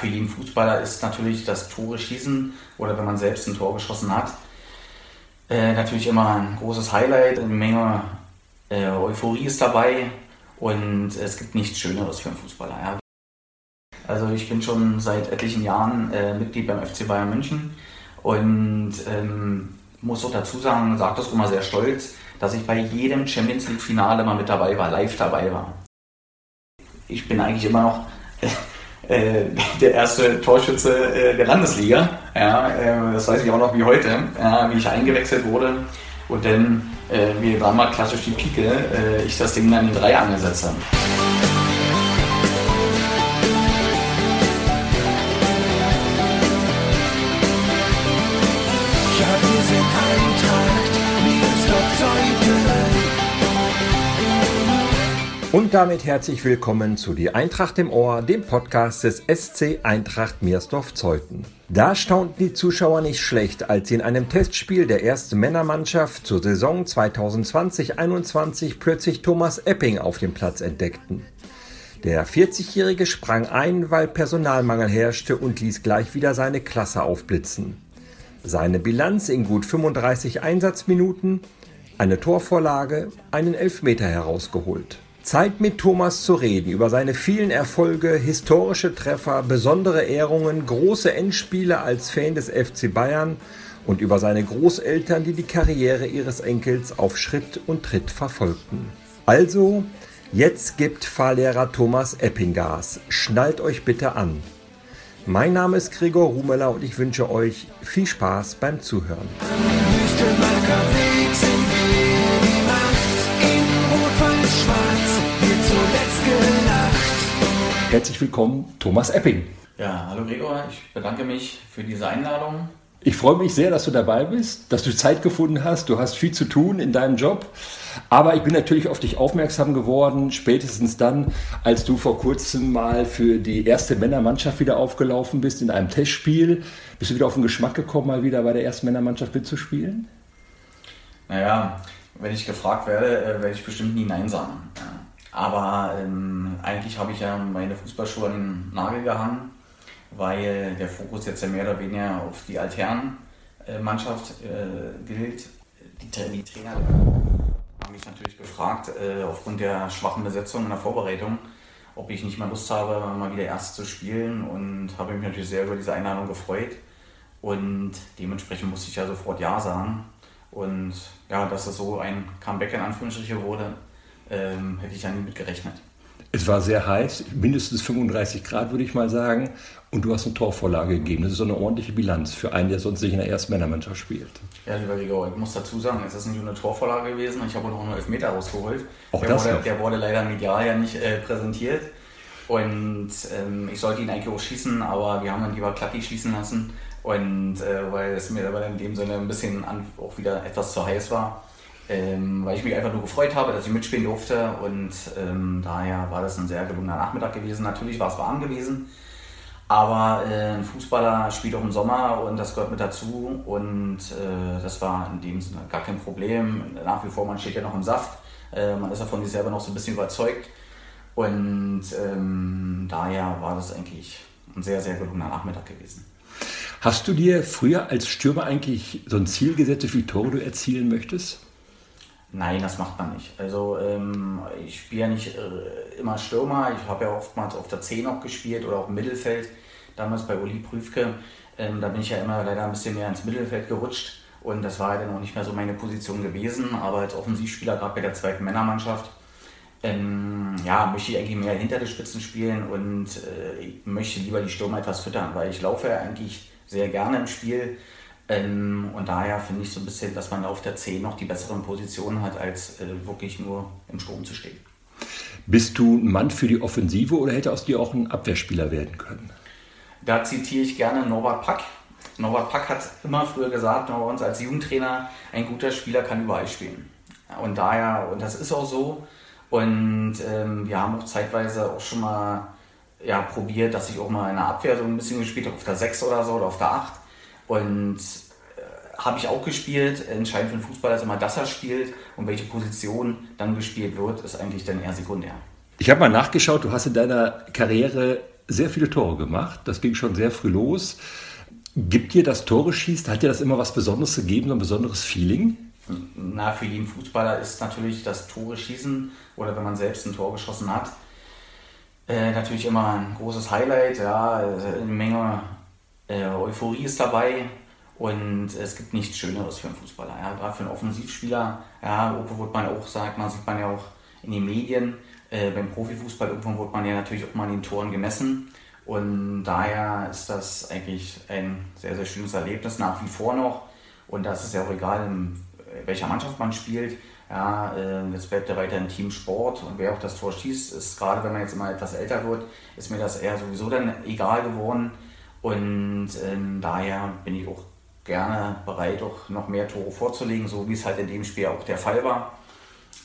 Für jeden Fußballer ist natürlich das Tore schießen oder wenn man selbst ein Tor geschossen hat, äh, natürlich immer ein großes Highlight. Eine Menge äh, Euphorie ist dabei und es gibt nichts Schöneres für einen Fußballer. Ja. Also ich bin schon seit etlichen Jahren äh, Mitglied beim FC Bayern München und ähm, muss auch dazu sagen, sage das immer sehr stolz, dass ich bei jedem Champions League Finale mal mit dabei war, live dabei war. Ich bin eigentlich immer noch äh, der erste Torschütze äh, der Landesliga. Ja, äh, das weiß ich auch noch wie heute, wie ich eingewechselt wurde. Und dann, äh, wie war mal klassisch die Pike, äh, ich das Ding dann in drei angesetzt habe. Und damit herzlich willkommen zu Die Eintracht im Ohr, dem Podcast des SC Eintracht Miersdorf-Zeuthen. Da staunten die Zuschauer nicht schlecht, als sie in einem Testspiel der ersten Männermannschaft zur Saison 2020-21 plötzlich Thomas Epping auf dem Platz entdeckten. Der 40-Jährige sprang ein, weil Personalmangel herrschte und ließ gleich wieder seine Klasse aufblitzen. Seine Bilanz in gut 35 Einsatzminuten, eine Torvorlage, einen Elfmeter herausgeholt. Zeit mit Thomas zu reden über seine vielen Erfolge, historische Treffer, besondere Ehrungen, große Endspiele als Fan des FC Bayern und über seine Großeltern, die die Karriere ihres Enkels auf Schritt und Tritt verfolgten. Also, jetzt gibt Fahrlehrer Thomas Eppingas. Schnallt euch bitte an. Mein Name ist Gregor Rumeler und ich wünsche euch viel Spaß beim Zuhören. Herzlich willkommen, Thomas Epping. Ja, hallo Gregor, ich bedanke mich für diese Einladung. Ich freue mich sehr, dass du dabei bist, dass du Zeit gefunden hast. Du hast viel zu tun in deinem Job. Aber ich bin natürlich auf dich aufmerksam geworden, spätestens dann, als du vor kurzem mal für die erste Männermannschaft wieder aufgelaufen bist in einem Testspiel. Bist du wieder auf den Geschmack gekommen, mal wieder bei der ersten Männermannschaft mitzuspielen? Naja, wenn ich gefragt werde, äh, werde ich bestimmt nie Nein sagen. Aber ähm, eigentlich habe ich ja meine Fußballschuhe an den Nagel gehangen, weil der Fokus jetzt ja mehr oder weniger auf die Altherrenmannschaft äh, gilt. Die, die, Trainer haben mich natürlich gefragt, äh, aufgrund der schwachen Besetzung in der Vorbereitung, ob ich nicht mal Lust habe, mal wieder erst zu spielen und habe mich natürlich sehr über diese Einladung gefreut. Und dementsprechend musste ich ja sofort Ja sagen. Und ja, dass es so ein Comeback in Anführungsstriche wurde, ähm, hätte ich ja nie mit gerechnet. Es war sehr heiß, mindestens 35 Grad würde ich mal sagen. Und du hast eine Torvorlage gegeben. Das ist so eine ordentliche Bilanz für einen, der sonst nicht in der ersten Männermannschaft spielt. Ja, lieber Gregor, ich muss dazu sagen, es ist nicht nur eine Torvorlage gewesen. Ich habe auch noch einen Elfmeter rausgeholt. Auch der, das wurde, noch. der wurde leider medial ja nicht äh, präsentiert. Und ähm, ich sollte ihn eigentlich auch schießen, aber wir haben dann lieber Klatti schießen lassen. Und äh, weil es mir aber in dem Sinne ein bisschen an, auch wieder etwas zu heiß war ähm, weil ich mich einfach nur gefreut habe, dass ich mitspielen durfte und ähm, daher war das ein sehr gelungener Nachmittag gewesen. Natürlich war es warm gewesen, aber äh, ein Fußballer spielt auch im Sommer und das gehört mit dazu und äh, das war in dem Sinne gar kein Problem. Nach wie vor, man steht ja noch im Saft, äh, man ist ja von sich selber noch so ein bisschen überzeugt und ähm, daher war das eigentlich ein sehr, sehr gelungener Nachmittag gewesen. Hast du dir früher als Stürmer eigentlich so ein Ziel gesetzt, wie viele Tore du erzielen möchtest? Nein, das macht man nicht. Also ähm, ich spiele ja nicht äh, immer Stürmer. Ich habe ja oftmals auf der 10 auch gespielt oder auch im Mittelfeld. Damals bei Uli Prüfke. Ähm, da bin ich ja immer leider ein bisschen mehr ins Mittelfeld gerutscht. Und das war ja dann auch nicht mehr so meine Position gewesen. Aber als Offensivspieler, gerade bei der zweiten Männermannschaft, ähm, ja, möchte ich eigentlich mehr hinter den Spitzen spielen und äh, ich möchte lieber die Stürmer etwas füttern, weil ich laufe ja eigentlich sehr gerne im Spiel. Ähm, und daher finde ich so ein bisschen, dass man auf der 10 noch die besseren Positionen hat, als äh, wirklich nur im Sturm zu stehen. Bist du ein Mann für die Offensive oder hätte aus dir auch ein Abwehrspieler werden können? Da zitiere ich gerne Norbert Pack. Norbert Pack hat immer früher gesagt, bei uns als Jugendtrainer, ein guter Spieler kann überall spielen. Und daher, und das ist auch so. Und ähm, wir haben auch zeitweise auch schon mal ja, probiert, dass ich auch mal in der Abwehr so ein bisschen gespielt habe, auf der 6 oder so oder auf der 8. Und äh, habe ich auch gespielt. Entscheidend für den Fußballer ist immer, dass er spielt und welche Position dann gespielt wird, ist eigentlich dann eher sekundär. Ich habe mal nachgeschaut, du hast in deiner Karriere sehr viele Tore gemacht. Das ging schon sehr früh los. Gibt dir das Tore schießt, hat dir das immer was Besonderes gegeben, so ein besonderes Feeling? Na, für jeden Fußballer ist natürlich das Tore schießen oder wenn man selbst ein Tor geschossen hat, äh, natürlich immer ein großes Highlight. Ja, eine Menge äh, Euphorie ist dabei und es gibt nichts Schöneres für einen Fußballer. Ja, gerade für einen Offensivspieler, ja, wurde man auch, sagt man, sieht man ja auch in den Medien. Äh, beim Profifußball irgendwann wurde man ja natürlich auch mal an den Toren gemessen. Und daher ist das eigentlich ein sehr, sehr schönes Erlebnis nach wie vor noch. Und das ist ja auch egal, in welcher Mannschaft man spielt. Ja, äh, jetzt bleibt ja weiter ein Teamsport und wer auch das Tor schießt, ist gerade wenn man jetzt mal etwas älter wird, ist mir das eher sowieso dann egal geworden. Und ähm, daher bin ich auch gerne bereit, auch noch mehr Tore vorzulegen, so wie es halt in dem Spiel auch der Fall war.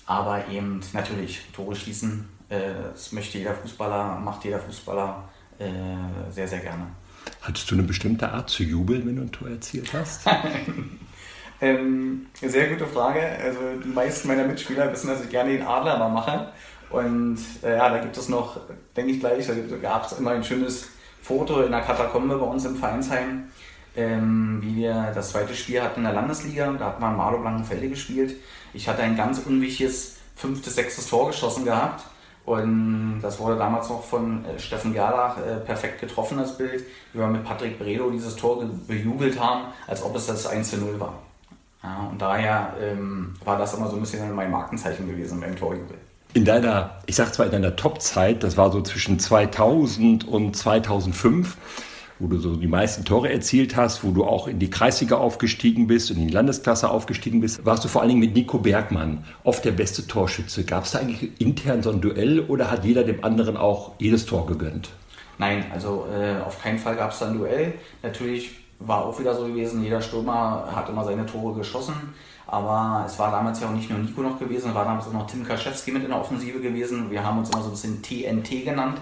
Aber eben natürlich, Tore schießen, äh, das möchte jeder Fußballer, macht jeder Fußballer äh, sehr, sehr gerne. Hattest du eine bestimmte Art zu jubeln, wenn du ein Tor erzielt hast? ähm, sehr gute Frage. Also die meisten meiner Mitspieler wissen, dass ich gerne den Adler mal mache. Und äh, ja, da gibt es noch, denke ich gleich, da gab es immer ein schönes Foto in der Katakombe bei uns im Vereinsheim, ähm, wie wir das zweite Spiel hatten in der Landesliga. Da hat man Marlo Blankenfelde gespielt. Ich hatte ein ganz unwichtiges fünftes, sechstes Tor geschossen gehabt. Und das wurde damals noch von äh, Steffen Gerlach äh, perfekt getroffen, das Bild, wie wir mit Patrick Bredow dieses Tor bejubelt haben, als ob es das 1 zu 0 war. Ja, und daher ähm, war das immer so ein bisschen mein Markenzeichen gewesen beim Torjubel. In deiner, ich sag zwar in deiner Top-Zeit, das war so zwischen 2000 und 2005, wo du so die meisten Tore erzielt hast, wo du auch in die Kreisliga aufgestiegen bist und in die Landesklasse aufgestiegen bist, warst du vor allen Dingen mit Nico Bergmann oft der beste Torschütze. Gab es da eigentlich intern so ein Duell oder hat jeder dem anderen auch jedes Tor gegönnt? Nein, also äh, auf keinen Fall gab es da ein Duell. Natürlich war auch wieder so gewesen, jeder Stürmer hat immer seine Tore geschossen. Aber es war damals ja auch nicht nur Nico noch gewesen, war damals auch noch Tim Kaschewski mit in der Offensive gewesen. Wir haben uns immer so ein bisschen TNT genannt.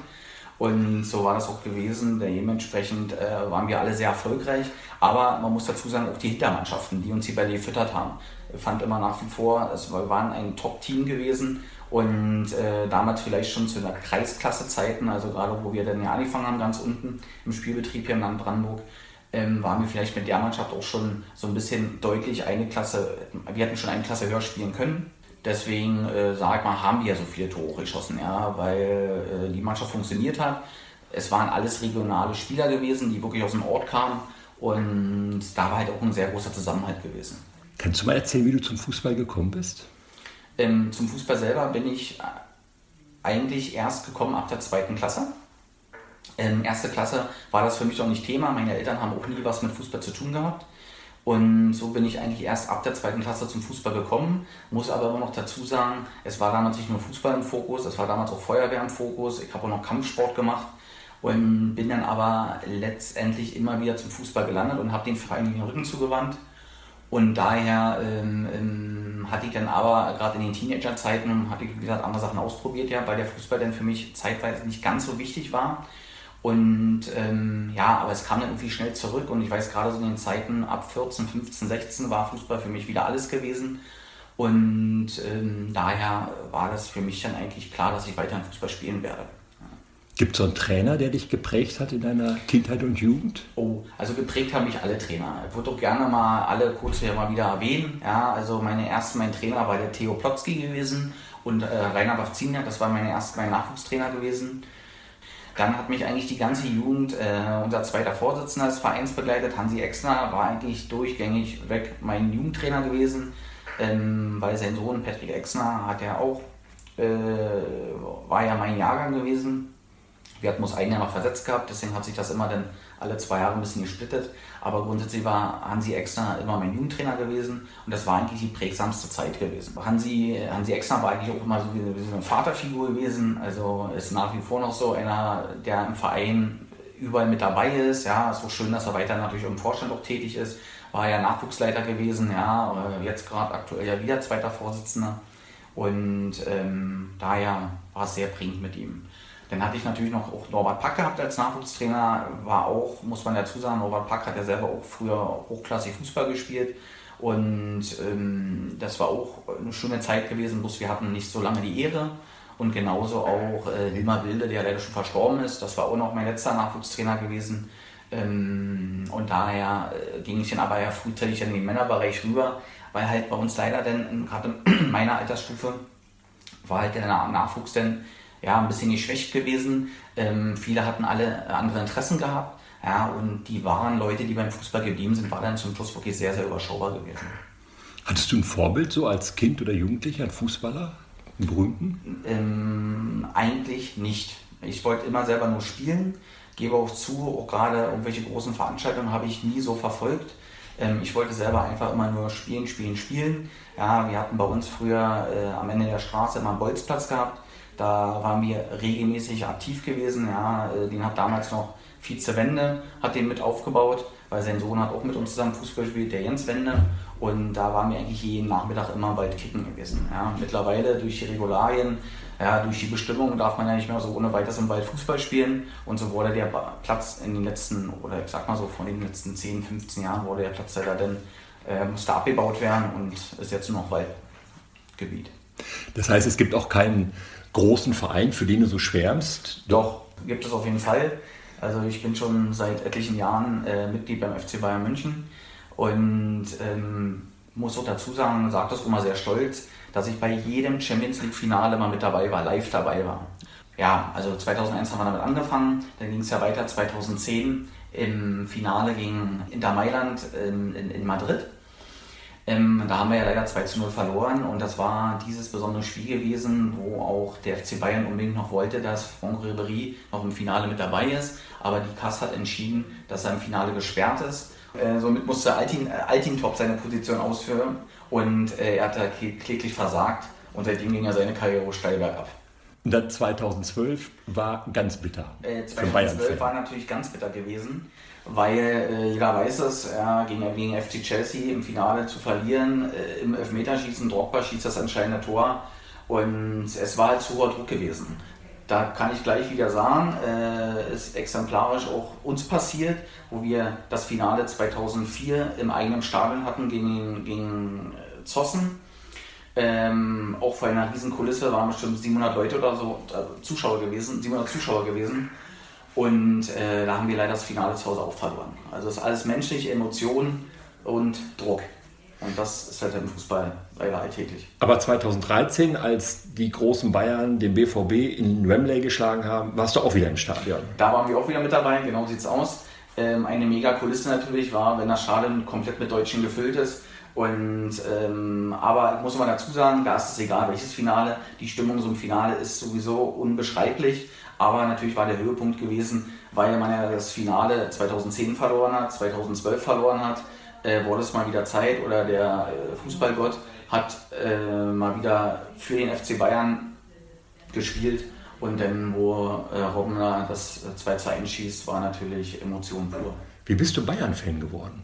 Und so war das auch gewesen. Dementsprechend äh, waren wir alle sehr erfolgreich. Aber man muss dazu sagen, auch die Hintermannschaften, die uns die Bälle gefüttert haben, fand immer nach wie vor, es waren ein Top-Team gewesen. Und äh, damals vielleicht schon zu einer Kreisklasse-Zeiten, also gerade wo wir dann ja angefangen haben, ganz unten im Spielbetrieb hier im Land Brandenburg, ähm, waren wir vielleicht mit der Mannschaft auch schon so ein bisschen deutlich eine Klasse, wir hätten schon eine Klasse höher spielen können. Deswegen, äh, sag mal, haben wir ja so viele Tore geschossen, ja, weil äh, die Mannschaft funktioniert hat. Es waren alles regionale Spieler gewesen, die wirklich aus dem Ort kamen und da war halt auch ein sehr großer Zusammenhalt gewesen. Kannst du mal erzählen, wie du zum Fußball gekommen bist? Ähm, zum Fußball selber bin ich eigentlich erst gekommen ab der zweiten Klasse. Ähm, erste Klasse war das für mich auch nicht Thema. Meine Eltern haben auch nie was mit Fußball zu tun gehabt. Und so bin ich eigentlich erst ab der zweiten Klasse zum Fußball gekommen. Muss aber immer noch dazu sagen, es war damals nicht nur Fußball im Fokus, es war damals auch Feuerwehr im Fokus. Ich habe auch noch Kampfsport gemacht und bin dann aber letztendlich immer wieder zum Fußball gelandet und habe den Verein den Rücken zugewandt. Und daher ähm, ähm, hatte ich dann aber gerade in den Teenagerzeiten, hatte ich wie gesagt andere Sachen ausprobiert, ja, weil der Fußball dann für mich zeitweise nicht ganz so wichtig war. Und ähm, ja, aber es kam dann irgendwie schnell zurück und ich weiß gerade so in den Zeiten ab 14, 15, 16 war Fußball für mich wieder alles gewesen. Und ähm, daher war das für mich dann eigentlich klar, dass ich weiterhin Fußball spielen werde. Gibt es so einen Trainer, der dich geprägt hat in deiner Kindheit und Jugend? Oh, also geprägt haben mich alle Trainer. Ich würde doch gerne mal alle kurz hier mal wieder erwähnen. Ja, also meine erste, mein Trainer war der Theo Plotzki gewesen und äh, Rainer Bafziniak, das war meine erste, mein Nachwuchstrainer gewesen. Dann hat mich eigentlich die ganze Jugend, äh, unser zweiter Vorsitzender des Vereins begleitet, Hansi Exner, war eigentlich durchgängig weg mein Jugendtrainer gewesen, ähm, weil sein Sohn Patrick Exner hat ja auch, äh, war ja mein Jahrgang gewesen. Wir hatten uns ein Jahr noch versetzt gehabt, deswegen hat sich das immer dann alle zwei Jahre ein bisschen gesplittet. Aber grundsätzlich war Hansi Exner immer mein Jugendtrainer gewesen und das war eigentlich die prägsamste Zeit gewesen. Hansi, Hansi Exner war eigentlich auch immer so wie, wie eine Vaterfigur gewesen. Also ist nach wie vor noch so einer, der im Verein überall mit dabei ist. Ja, ist auch schön, dass er weiter natürlich im Vorstand auch tätig ist. War ja Nachwuchsleiter gewesen, ja, jetzt gerade aktuell ja wieder zweiter Vorsitzender. Und ähm, daher war es sehr prägend mit ihm. Dann hatte ich natürlich noch auch Norbert Pack gehabt als Nachwuchstrainer, war auch, muss man dazu sagen, Norbert Pack hat ja selber auch früher hochklassig Fußball gespielt. Und ähm, das war auch eine schöne Zeit gewesen, bloß wir hatten nicht so lange die Ehre. Und genauso auch äh, Wilmar Wilde, der leider schon verstorben ist. Das war auch noch mein letzter Nachwuchstrainer gewesen. Ähm, und daher äh, ging ich dann aber ja frühzeitig in den Männerbereich rüber, weil halt bei uns leider dann, gerade in meiner Altersstufe, war halt der Nachwuchs dann ja, ein bisschen geschwächt gewesen. Ähm, viele hatten alle andere Interessen gehabt. Ja, und die wahren Leute, die beim Fußball geblieben sind, war dann zum Schluss wirklich sehr, sehr überschaubar gewesen. Hattest du ein Vorbild so als Kind oder Jugendlicher, ein Fußballer, einen berühmten? Ähm, eigentlich nicht. Ich wollte immer selber nur spielen, gebe auch zu, auch gerade irgendwelche großen Veranstaltungen habe ich nie so verfolgt. Ähm, ich wollte selber einfach immer nur spielen, spielen, spielen. Ja, wir hatten bei uns früher äh, am Ende der Straße immer einen Bolzplatz gehabt. Da waren wir regelmäßig aktiv gewesen. Ja, äh, den hat damals noch Vize Wende, hat den mit aufgebaut, weil sein Sohn hat auch mit uns zusammen Fußball gespielt, der Jens Wende. Und da waren wir eigentlich jeden Nachmittag immer weit kicken gewesen. Ja, mittlerweile durch die Regularien, ja, durch die Bestimmung darf man ja nicht mehr so ohne weiteres im Wald Fußball spielen. Und so wurde der Platz in den letzten, oder ich sag mal so von den letzten 10, 15 Jahren, wurde der Platz da dann, äh, musste abgebaut werden und ist jetzt nur noch Waldgebiet. Das heißt, es gibt auch keinen großen Verein, für den du so schwärmst? Doch, gibt es auf jeden Fall. Also ich bin schon seit etlichen Jahren äh, Mitglied beim FC Bayern München und ähm, muss auch dazu sagen, sage das immer sehr stolz, dass ich bei jedem Champions League Finale mal mit dabei war, live dabei war. Ja, also 2001 haben wir damit angefangen, dann ging es ja weiter 2010 im Finale gegen Inter Mailand in, in, in Madrid. Ähm, da haben wir ja leider 2 zu 0 verloren und das war dieses besondere Spiel gewesen, wo auch der FC Bayern unbedingt noch wollte, dass Franck Ribéry noch im Finale mit dabei ist. Aber die Kass hat entschieden, dass er im Finale gesperrt ist. Äh, somit musste Altin, äh, Altintop seine Position ausführen und äh, er hat da kläglich versagt und seitdem ging er seine Karriere steil bergab. Und dann 2012 war ganz bitter. Äh, 2012 war natürlich ganz bitter gewesen weil äh, jeder weiß es, ja, gegen, gegen FC Chelsea im Finale zu verlieren, äh, im Elfmeterschießen, Drogba schießt das entscheidende Tor und es war halt zu hoher Druck gewesen. Da kann ich gleich wieder sagen, äh, ist exemplarisch auch uns passiert, wo wir das Finale 2004 im eigenen Stadion hatten gegen, gegen äh, Zossen. Ähm, auch vor einer riesen Kulisse waren bestimmt 700 Leute oder so äh, Zuschauer gewesen, 700 Zuschauer gewesen. Und äh, da haben wir leider das Finale zu Hause auch verloren. Also es ist alles menschliche Emotionen und Druck. Und das ist halt im Fußball leider alltäglich. Aber 2013, als die großen Bayern den BVB in Wembley geschlagen haben, warst du auch wieder im Stadion. Da waren wir auch wieder mit dabei, genau sieht es aus. Ähm, eine mega Kulisse natürlich war, wenn das Stadion komplett mit Deutschen gefüllt ist. Und, ähm, aber muss man dazu sagen, da ist es egal, welches Finale. Die Stimmung so im Finale ist sowieso unbeschreiblich. Aber natürlich war der Höhepunkt gewesen, weil man ja das Finale 2010 verloren hat, 2012 verloren hat, äh, wurde es mal wieder Zeit oder der äh, Fußballgott hat äh, mal wieder für den FC Bayern gespielt. Und dann, wo äh, Robben das 2 zu 1 schießt, war natürlich Emotion pur. Wie bist du Bayern-Fan geworden?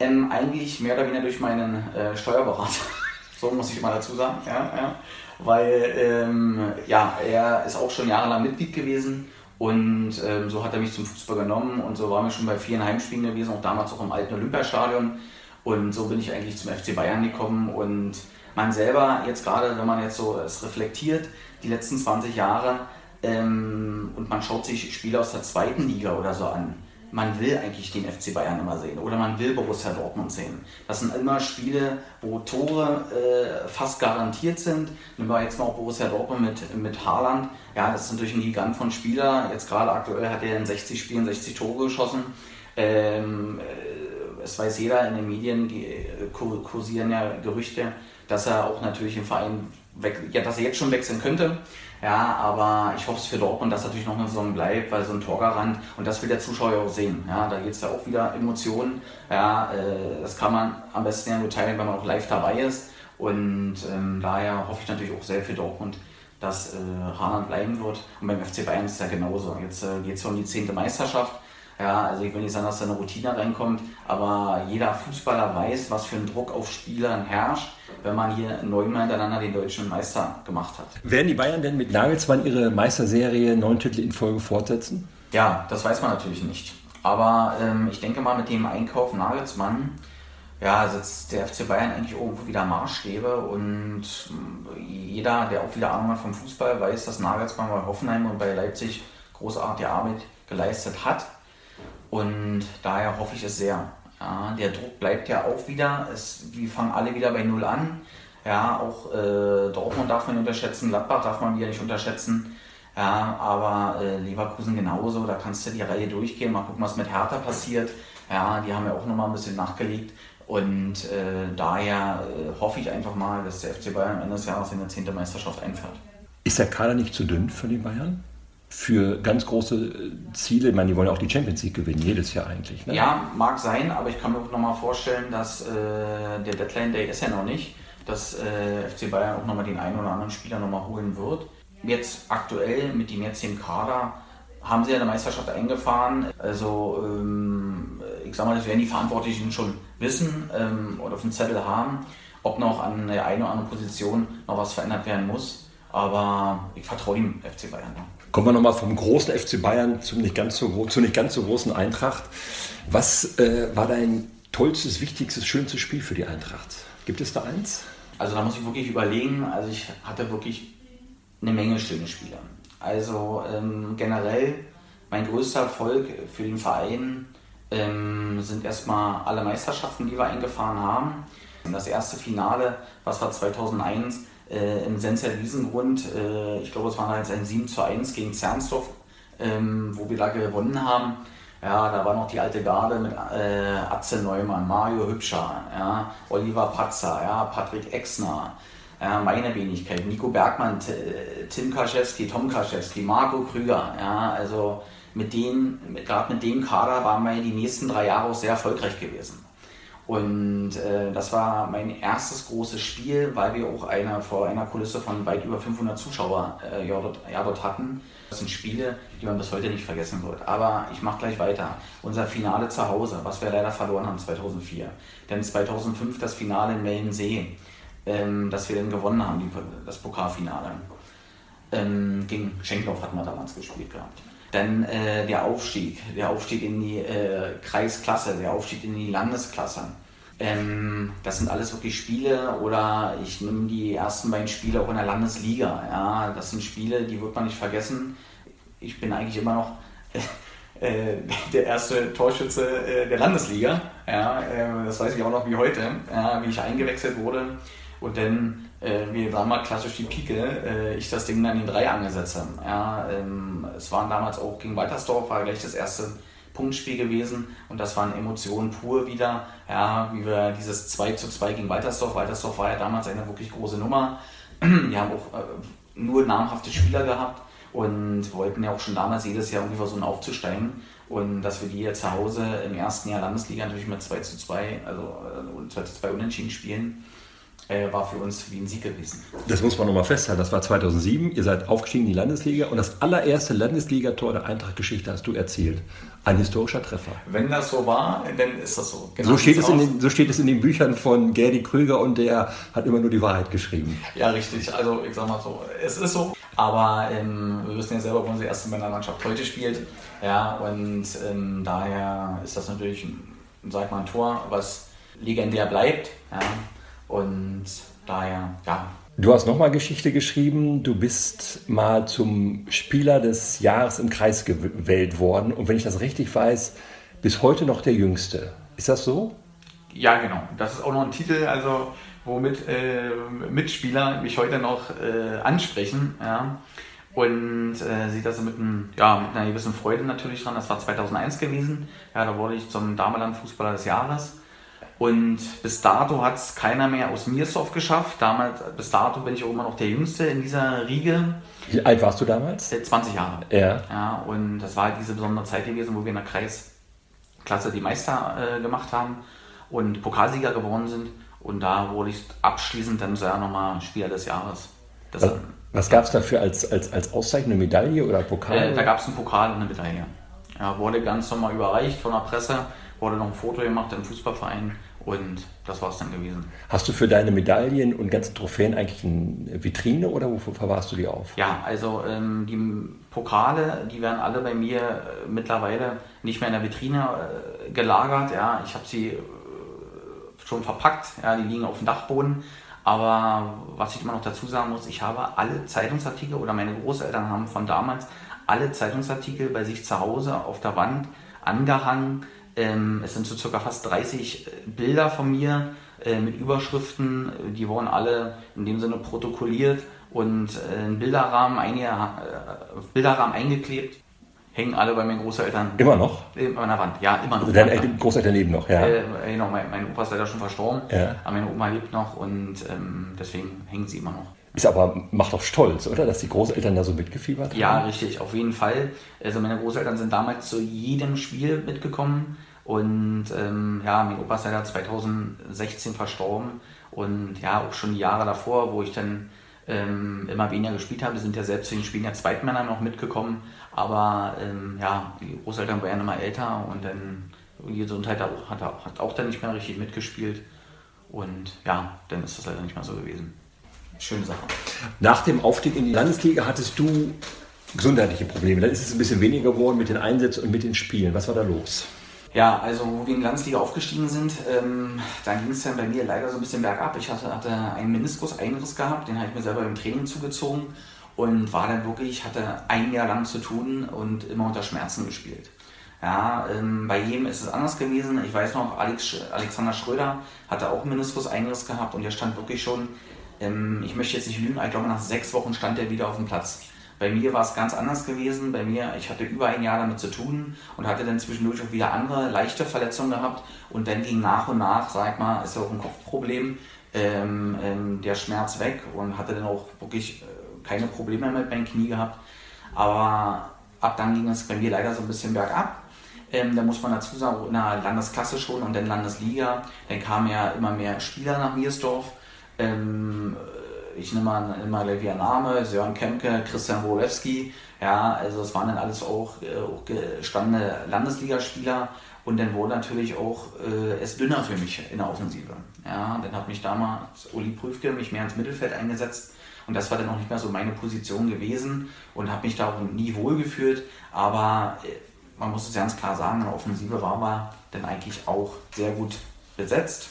Ähm, eigentlich mehr oder weniger durch meinen äh, Steuerberater. so muss ich mal dazu sagen. Ja, ja weil ähm, ja, er ist auch schon jahrelang Mitglied gewesen und ähm, so hat er mich zum Fußball genommen und so waren wir schon bei vielen Heimspielen gewesen, auch damals auch im alten Olympiastadion und so bin ich eigentlich zum FC Bayern gekommen und man selber jetzt gerade, wenn man jetzt so es reflektiert, die letzten 20 Jahre ähm, und man schaut sich Spiele aus der zweiten Liga oder so an, man will eigentlich den FC Bayern immer sehen oder man will Borussia Dortmund sehen. Das sind immer Spiele, wo Tore äh, fast garantiert sind. Nehmen wir jetzt mal auch Borussia Dortmund mit, mit Haaland. Ja, das ist natürlich ein Gigant von Spieler. Jetzt gerade aktuell hat er in 60 Spielen 60 Tore geschossen. Ähm, äh, es weiß jeder, in den Medien die, äh, kursieren ja Gerüchte, dass er auch natürlich im Verein, ja, dass er jetzt schon wechseln könnte. Ja, aber ich hoffe es für Dortmund, dass natürlich noch eine Saison bleibt, weil so ein Torgarant und das will der Zuschauer auch sehen. Ja, da geht es ja auch wieder Emotionen. Ja, äh, das kann man am besten ja nur teilen, wenn man auch live dabei ist. Und ähm, daher hoffe ich natürlich auch sehr für Dortmund, dass äh, Haaland bleiben wird. Und beim FC Bayern ist es ja genauso. Jetzt äh, geht es um die zehnte Meisterschaft. Ja, also ich will nicht sagen, dass da eine Routine reinkommt, aber jeder Fußballer weiß, was für ein Druck auf Spielern herrscht, wenn man hier neunmal hintereinander den deutschen Meister gemacht hat. Werden die Bayern denn mit Nagelsmann ihre Meisterserie neun Titel in Folge fortsetzen? Ja, das weiß man natürlich nicht. Aber ähm, ich denke mal, mit dem Einkauf Nagelsmann ja, setzt der FC Bayern eigentlich irgendwo wieder Maßstäbe und jeder, der auch wieder Ahnung hat vom Fußball, weiß, dass Nagelsmann bei Hoffenheim und bei Leipzig großartige Arbeit geleistet hat. Und daher hoffe ich es sehr. Ja, der Druck bleibt ja auch wieder. Es, wir fangen alle wieder bei Null an. Ja, auch äh, Dortmund darf man unterschätzen, Gladbach darf man wieder nicht unterschätzen. Ja, aber äh, Leverkusen genauso, da kannst du die Reihe durchgehen, mal gucken, was mit Hertha passiert. Ja, die haben ja auch nochmal ein bisschen nachgelegt. Und äh, daher äh, hoffe ich einfach mal, dass der FC Bayern am Ende des Jahres in der 10. Meisterschaft einfährt. Ist der Kader nicht zu dünn für die Bayern? Für ganz große äh, Ziele, ich meine, die wollen auch die Champions League gewinnen, jedes Jahr eigentlich. Ne? Ja, mag sein, aber ich kann mir auch nochmal vorstellen, dass äh, der Deadline Day ist ja noch nicht, dass äh, FC Bayern auch nochmal den einen oder anderen Spieler nochmal holen wird. Jetzt aktuell mit dem jetzigen Kader haben sie ja eine Meisterschaft eingefahren. Also ähm, ich sag mal, das werden die Verantwortlichen schon wissen ähm, oder auf dem Zettel haben, ob noch an der einen oder anderen Position noch was verändert werden muss. Aber ich vertraue dem FC Bayern. Ja. Kommen wir nochmal vom großen FC Bayern zum nicht ganz so, zu nicht ganz so großen Eintracht. Was äh, war dein tollstes, wichtigstes, schönstes Spiel für die Eintracht? Gibt es da eins? Also da muss ich wirklich überlegen. Also ich hatte wirklich eine Menge schöne Spiele. Also ähm, generell mein größter Erfolg für den Verein ähm, sind erstmal alle Meisterschaften, die wir eingefahren haben. Das erste Finale, was war 2001 äh, im Senzer Wiesengrund, äh, ich glaube es war halt ein 7 zu 1 gegen Zernsdorf, ähm, wo wir da gewonnen haben. Ja, da war noch die alte Garde mit äh, Atze Neumann, Mario Hübscher, ja, Oliver Patzer, ja, Patrick Exner, ja, meine Wenigkeit, Nico Bergmann, Tim Kaschewski, Tom Kaschewski, Marco Krüger, ja, also mit denen, gerade mit dem Kader waren wir die nächsten drei Jahre auch sehr erfolgreich gewesen. Und äh, das war mein erstes großes Spiel, weil wir auch eine, vor einer Kulisse von weit über 500 Zuschauer äh, ja, dort, ja, dort hatten. Das sind Spiele, die man bis heute nicht vergessen wird. Aber ich mache gleich weiter. Unser Finale zu Hause, was wir leider verloren haben 2004. Denn 2005 das Finale in Mellensee, ähm, das wir dann gewonnen haben, die, das Pokalfinale. Ähm, gegen Schenkloff hatten wir damals gespielt gehabt. Dann äh, der Aufstieg, der Aufstieg in die äh, Kreisklasse, der Aufstieg in die Landesklasse. Ähm, das sind alles wirklich Spiele oder ich nehme die ersten beiden Spiele auch in der Landesliga. Ja, das sind Spiele, die wird man nicht vergessen. Ich bin eigentlich immer noch äh, der erste Torschütze äh, der Landesliga. Ja, äh, das weiß ich auch noch wie heute, ja, wie ich eingewechselt wurde. Und dann äh, wir waren mal klassisch die Pike, äh, ich das Ding dann in drei angesetzt. Ja, ähm, es waren damals auch gegen Waltersdorf, war gleich das erste Punktspiel gewesen und das waren Emotionen pur wieder, ja, wie wir dieses 2 zu 2 gegen Waltersdorf, Waltersdorf war ja damals eine wirklich große Nummer, wir haben auch äh, nur namhafte Spieler gehabt und wollten ja auch schon damals jedes Jahr irgendwie versuchen aufzusteigen. Und dass wir die jetzt zu Hause im ersten Jahr Landesliga natürlich mit 2 zu 2, also 2 zu 2 unentschieden spielen, äh, war für uns wie ein Sieg gewesen. Das muss man nochmal festhalten. Das war 2007. Ihr seid aufgestiegen in die Landesliga und das allererste Landesligator der Eintracht-Geschichte hast du erzielt. Ein historischer Treffer. Wenn das so war, dann ist das so. Genau so, steht es in den, so steht es in den Büchern von Gerdi Krüger und der hat immer nur die Wahrheit geschrieben. Ja, richtig. Also ich sag mal so, es ist so. Aber ähm, wir wissen ja selber, wo unsere erste Männermannschaft heute spielt. Ja, und ähm, daher ist das natürlich, sag mal, ein Tor, was legendär bleibt. Ja. Und daher, ja. Du hast nochmal Geschichte geschrieben. Du bist mal zum Spieler des Jahres im Kreis gewählt worden. Und wenn ich das richtig weiß, bis heute noch der Jüngste. Ist das so? Ja, genau. Das ist auch noch ein Titel, also womit äh, Mitspieler mich heute noch äh, ansprechen. Ja. Und äh, sieht das mit, ein, ja, mit einer gewissen Freude natürlich dran. Das war 2001 gewesen. Ja, da wurde ich zum Dameland Fußballer des Jahres. Und bis dato hat es keiner mehr aus Mirsdorf geschafft. Damals, bis dato bin ich auch immer noch der Jüngste in dieser Riege. Wie alt warst du damals? 20 äh, Jahre. Ja. ja und das war halt diese besondere Zeit gewesen, wo wir in der Kreisklasse die Meister äh, gemacht haben und Pokalsieger geworden sind. Und da wurde ich abschließend dann sogar nochmal Spieler des Jahres. Das was was gab es dafür als, als, als Auszeichnung, eine Medaille oder Pokal? Äh, da gab es einen Pokal und eine Medaille. Ja, wurde ganz normal überreicht von der Presse, wurde noch ein Foto gemacht im Fußballverein und das war es dann gewesen. Hast du für deine Medaillen und ganzen Trophäen eigentlich eine Vitrine oder wofür verwahrst du die auf? Ja, also ähm, die Pokale, die werden alle bei mir äh, mittlerweile nicht mehr in der Vitrine äh, gelagert. Ja, ich habe sie äh, schon verpackt, ja, die liegen auf dem Dachboden. Aber was ich immer noch dazu sagen muss, ich habe alle Zeitungsartikel oder meine Großeltern haben von damals alle Zeitungsartikel bei sich zu Hause auf der Wand angehangen. Ähm, es sind so circa fast 30 äh, Bilder von mir äh, mit Überschriften. Die wurden alle in dem Sinne protokolliert und äh, in Bilderrahmen, einige, äh, Bilderrahmen eingeklebt hängen alle bei meinen Großeltern. Immer noch? An der Wand, ja, immer noch. Deine Großeltern leben noch, ja. Äh, genau, mein, mein, Opa ist leider schon verstorben, ja. aber meine Oma lebt noch und ähm, deswegen hängen sie immer noch. Ist aber, macht doch stolz, oder? Dass die Großeltern da so mitgefiebert haben? Ja, richtig, auf jeden Fall. Also meine Großeltern sind damals zu jedem Spiel mitgekommen und ähm, ja, mein Opa ist leider 2016 verstorben und ja, auch schon die Jahre davor, wo ich dann ähm, immer weniger gespielt habe, sind ja selbst zu den Spielen ja Zweitmänner noch mitgekommen aber ähm, ja, die Großeltern waren immer älter und dann die Gesundheit hat, hat auch dann nicht mehr richtig mitgespielt. Und ja, dann ist das leider nicht mehr so gewesen. Schöne Sache. Nach dem Aufstieg in die Landesliga hattest du gesundheitliche Probleme. Dann ist es ein bisschen weniger geworden mit den Einsätzen und mit den Spielen. Was war da los? Ja, also wo wir in die Landesliga aufgestiegen sind, ähm, da ging es dann bei mir leider so ein bisschen bergab. Ich hatte, hatte einen Meniskus-Einriss gehabt, den habe ich mir selber im Training zugezogen und war dann wirklich, hatte ein Jahr lang zu tun und immer unter Schmerzen gespielt. Ja, ähm, bei jedem ist es anders gewesen. Ich weiß noch, Alex, Alexander Schröder hatte auch Meniskus-Einriss gehabt und der stand wirklich schon, ähm, ich möchte jetzt nicht lügen, ich glaube nach sechs Wochen stand er wieder auf dem Platz. Bei mir war es ganz anders gewesen. Bei mir, ich hatte über ein Jahr damit zu tun und hatte dann zwischendurch auch wieder andere leichte Verletzungen gehabt und dann ging nach und nach, sag mal, ist auch ein Kopfproblem, ähm, ähm, der Schmerz weg und hatte dann auch wirklich äh, keine Probleme mit meinem Knie gehabt. Aber ab dann ging es bei mir leider so ein bisschen bergab. Ähm, da muss man dazu sagen, in der Landesklasse schon und dann Landesliga. Dann kamen ja immer mehr Spieler nach Miersdorf. Ähm, ich nehme mal immer gleich wieder Name, Sören Kemke, Christian Wolewski. Ja, also es waren dann alles auch, äh, auch gestandene Landesligaspieler. Und dann wurde natürlich auch äh, es dünner für mich in der Offensive. Ja, dann hat mich damals Uli Prüfke mich mehr ins Mittelfeld eingesetzt und das war dann auch nicht mehr so meine Position gewesen und habe mich da auch nie wohlgefühlt. Aber äh, man muss es ganz klar sagen, in der Offensive war man dann eigentlich auch sehr gut besetzt.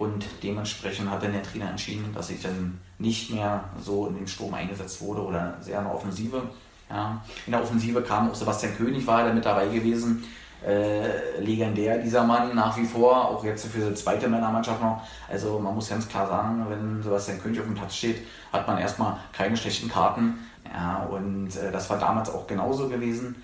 Und dementsprechend hat dann der Trainer entschieden, dass ich dann nicht mehr so in den Sturm eingesetzt wurde oder sehr in der Offensive. Ja. In der Offensive kam auch Sebastian König, war da mit dabei gewesen äh, legendär, dieser Mann nach wie vor, auch jetzt für die zweite Männermannschaft noch. Also man muss ganz klar sagen, wenn Sebastian König auf dem Platz steht, hat man erstmal keine schlechten Karten. Ja, und äh, das war damals auch genauso gewesen.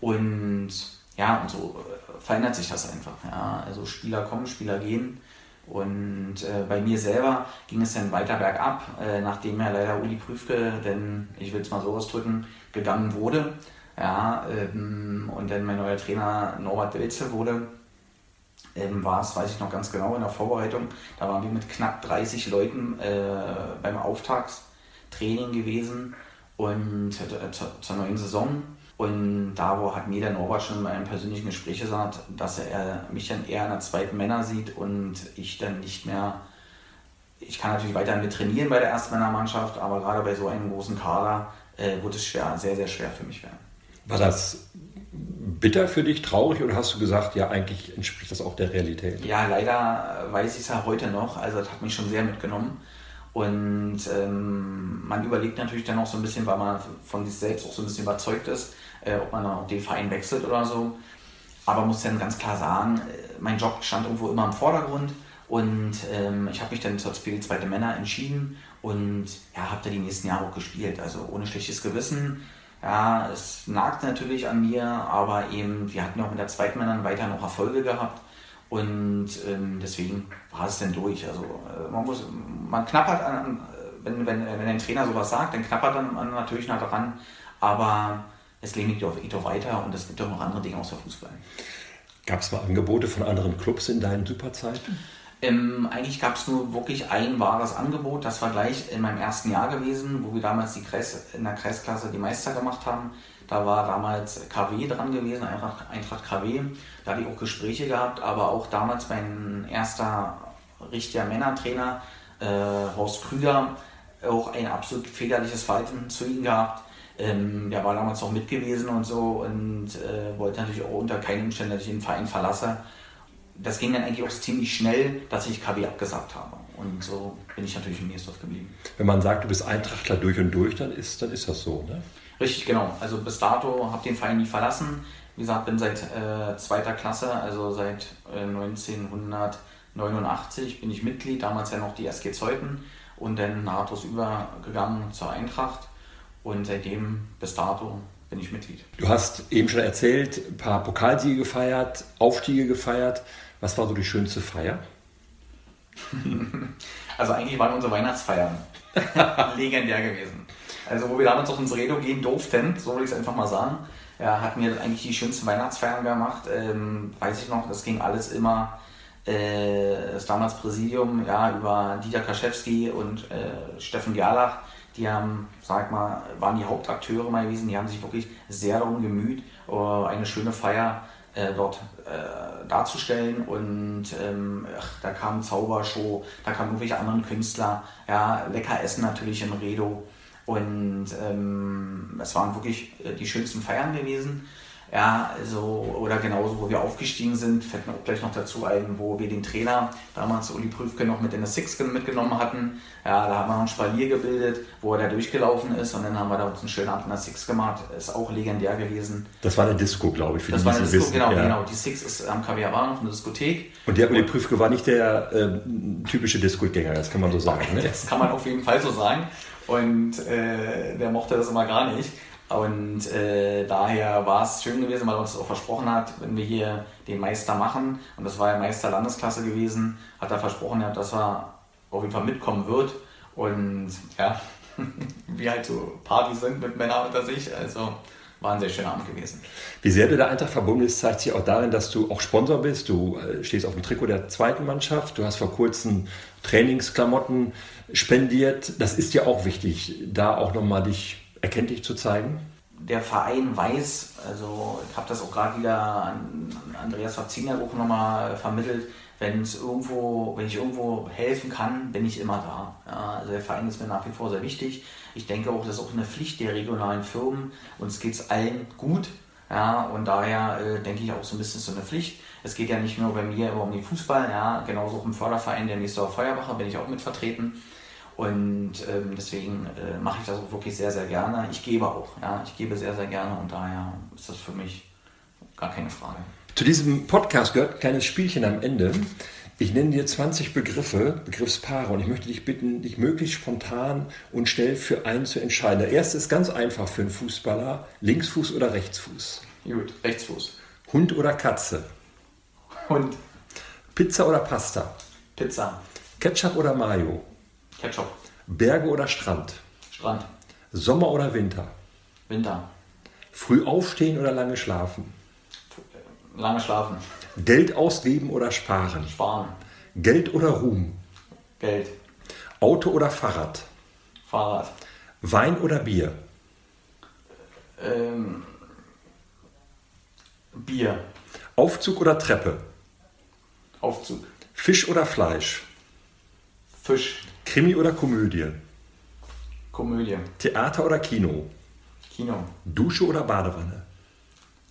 Und ja, und so äh, verändert sich das einfach. Ja. Also Spieler kommen, Spieler gehen. Und äh, bei mir selber ging es dann weiter bergab, äh, nachdem ja leider Uli Prüfke, denn ich will es mal so ausdrücken, gegangen wurde. Ja, ähm, und dann mein neuer Trainer Norbert Delze wurde, ähm, war es, weiß ich noch ganz genau, in der Vorbereitung. Da waren wir mit knapp 30 Leuten äh, beim Auftaktstraining gewesen und äh, zur, zur, neuen Saison. Und da wo hat mir der Norbert schon in einem persönlichen Gespräch gesagt, dass er mich dann eher in der zweiten Männer sieht und ich dann nicht mehr. Ich kann natürlich weiterhin mit trainieren bei der Erstmännermannschaft, aber gerade bei so einem großen Kader äh, wird es schwer, sehr, sehr schwer für mich werden. War das bitter für dich, traurig oder hast du gesagt, ja, eigentlich entspricht das auch der Realität? Ja, leider weiß ich es ja heute noch. Also, das hat mich schon sehr mitgenommen. Und ähm, man überlegt natürlich dann auch so ein bisschen, weil man von sich selbst auch so ein bisschen überzeugt ist, äh, ob man auch den Verein wechselt oder so. Aber muss dann ganz klar sagen, äh, mein Job stand irgendwo immer im Vordergrund. Und ähm, ich habe mich dann zur Spiel Zweite Männer entschieden und ja, habe da die nächsten Jahre auch gespielt. Also ohne schlechtes Gewissen. Ja, es nagt natürlich an mir, aber eben, wir hatten auch mit der Zweitmännern weiter noch Erfolge gehabt. Und ähm, deswegen war es dann durch. Also äh, man muss, man knappert an, wenn, wenn, wenn ein Trainer sowas sagt, dann knappert man natürlich nah dran. Aber es lebt auf Eto weiter und es gibt auch noch andere Dinge außer Fußball. Gab es mal Angebote von anderen Clubs in deinen Superzeiten? Ähm, eigentlich gab es nur wirklich ein wahres Angebot. Das war gleich in meinem ersten Jahr gewesen, wo wir damals die Kreis, in der Kreisklasse die Meister gemacht haben. Da war damals KW dran gewesen, Eintracht, Eintracht KW. Da habe ich auch Gespräche gehabt, aber auch damals mein erster richtiger Männertrainer, äh, Horst Krüger, auch ein absolut federliches Verhalten zu ihm gehabt. Ähm, der war damals auch mit gewesen und so und äh, wollte natürlich auch unter keinen Umständen, dass ich den Verein verlasse. das ging dann eigentlich auch ziemlich schnell, dass ich KB abgesagt habe. Und so bin ich natürlich in Miersdorf geblieben. Wenn man sagt, du bist Eintrachtler durch und durch, dann ist, dann ist das so, ne? Richtig, genau. Also bis dato habe ich den Verein nie verlassen. Wie gesagt, bin seit äh, zweiter Klasse, also seit äh, 1989 bin ich Mitglied, damals ja noch die SG Zeuthen und dann nahtlos übergegangen zur Eintracht und seitdem bis dato bin ich Mitglied. Du hast eben schon erzählt, ein paar Pokalsiege gefeiert, Aufstiege gefeiert. Was war so die schönste Feier? also eigentlich waren unsere Weihnachtsfeiern legendär gewesen. Also wo wir damals auf ins Redo gehen durften, so will ich es einfach mal sagen, ja, hatten wir eigentlich die schönsten Weihnachtsfeiern gemacht. Ähm, weiß ich noch, das ging alles immer, äh, das damals Präsidium, ja, über Dieter Kaschewski und äh, Steffen Gerlach, die haben, sag mal, waren die Hauptakteure mal gewesen, die haben sich wirklich sehr darum gemüht, uh, eine schöne Feier äh, dort äh, darzustellen. Und ähm, ach, da kam Zaubershow, da kamen irgendwelche anderen Künstler, ja, lecker Essen natürlich im Redo und ähm, es waren wirklich äh, die schönsten Feiern gewesen. Ja, also, oder genauso, wo wir aufgestiegen sind, fällt mir auch gleich noch dazu ein, wo wir den Trainer damals, Uli Prüfke, noch mit in der Sixken mitgenommen hatten. Ja, da haben wir noch ein Spalier gebildet, wo er da durchgelaufen ist und dann haben wir da uns einen schönen Abend in der Six gemacht. Ist auch legendär gewesen. Das war eine Disco, glaube ich, für das die, war eine Disco, wissen. genau, ja. genau. Die Six ist am KWA Bahnhof, eine Diskothek. Und der Uli Prüfke war nicht der äh, typische Disco-Gänger, das kann man so sagen. Ne? Das kann man auf jeden Fall so sagen. Und äh, der mochte das immer gar nicht. Und äh, daher war es schön gewesen, weil er uns auch versprochen hat, wenn wir hier den Meister machen, und das war ja Meister Landesklasse gewesen, hat er versprochen, dass er auf jeden Fall mitkommen wird. Und ja, wie halt so Partys sind mit Männern unter sich. Also war ein sehr schöner Abend gewesen. Wie sehr du der Eintracht verbunden bist, zeigt sich auch darin, dass du auch Sponsor bist. Du äh, stehst auf dem Trikot der zweiten Mannschaft. Du hast vor kurzem Trainingsklamotten spendiert. Das ist ja auch wichtig, da auch nochmal dich erkenntlich zu zeigen. Der Verein weiß, also ich habe das auch gerade wieder an Andreas Faziner auch nochmal vermittelt, wenn es irgendwo, wenn ich irgendwo helfen kann, bin ich immer da. Ja, also der Verein ist mir nach wie vor sehr wichtig. Ich denke auch, das ist auch eine Pflicht der regionalen Firmen. Uns geht es allen gut. Ja, und daher äh, denke ich auch so ein bisschen so eine Pflicht. Es geht ja nicht nur bei mir immer um den Fußball, ja, genauso auch im Förderverein der Nächste Feuerwache bin ich auch mit vertreten. Und ähm, deswegen äh, mache ich das auch wirklich sehr, sehr gerne. Ich gebe auch, ja, ich gebe sehr, sehr gerne und daher ist das für mich gar keine Frage. Zu diesem Podcast gehört ein kleines Spielchen am Ende. Ich nenne dir 20 Begriffe, Begriffspaare und ich möchte dich bitten, dich möglichst spontan und schnell für einen zu entscheiden. Der erste ist ganz einfach für einen Fußballer. Linksfuß oder Rechtsfuß? Gut, Rechtsfuß. Hund oder Katze? Hund. Pizza oder Pasta? Pizza. Ketchup oder Mayo? Ketchup. Berge oder Strand? Strand. Sommer oder Winter? Winter. Früh aufstehen oder lange schlafen? Lange schlafen. Geld ausgeben oder sparen? Sparen. Geld oder Ruhm? Geld. Auto oder Fahrrad? Fahrrad. Wein oder Bier? Ähm, Bier. Aufzug oder Treppe? Aufzug. Fisch oder Fleisch? Fisch. Krimi oder Komödie? Komödie. Theater oder Kino? Kino. Dusche oder Badewanne?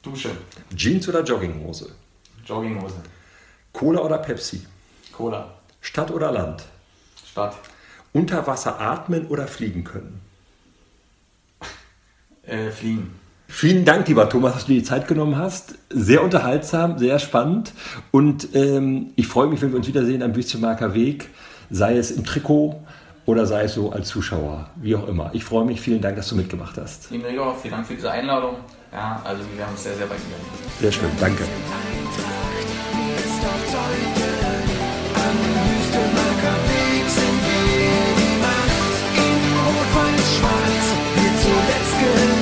Dusche. Jeans oder Jogginghose? Jogginghose. Cola oder Pepsi? Cola. Stadt oder Land? Stadt. Unter Wasser atmen oder fliegen können? Äh, fliegen. Vielen Dank, lieber Thomas, dass du dir die Zeit genommen hast. Sehr unterhaltsam, sehr spannend. Und ähm, ich freue mich, wenn wir uns wiedersehen am Wüstenmarker Weg, sei es im Trikot oder sei es so als Zuschauer, wie auch immer. Ich freue mich. Vielen Dank, dass du mitgemacht hast. Lieben Gregor, vielen Dank für diese Einladung. Ja, also wir haben es sehr, sehr weit gegangen. Sehr schön, danke. Schwarz.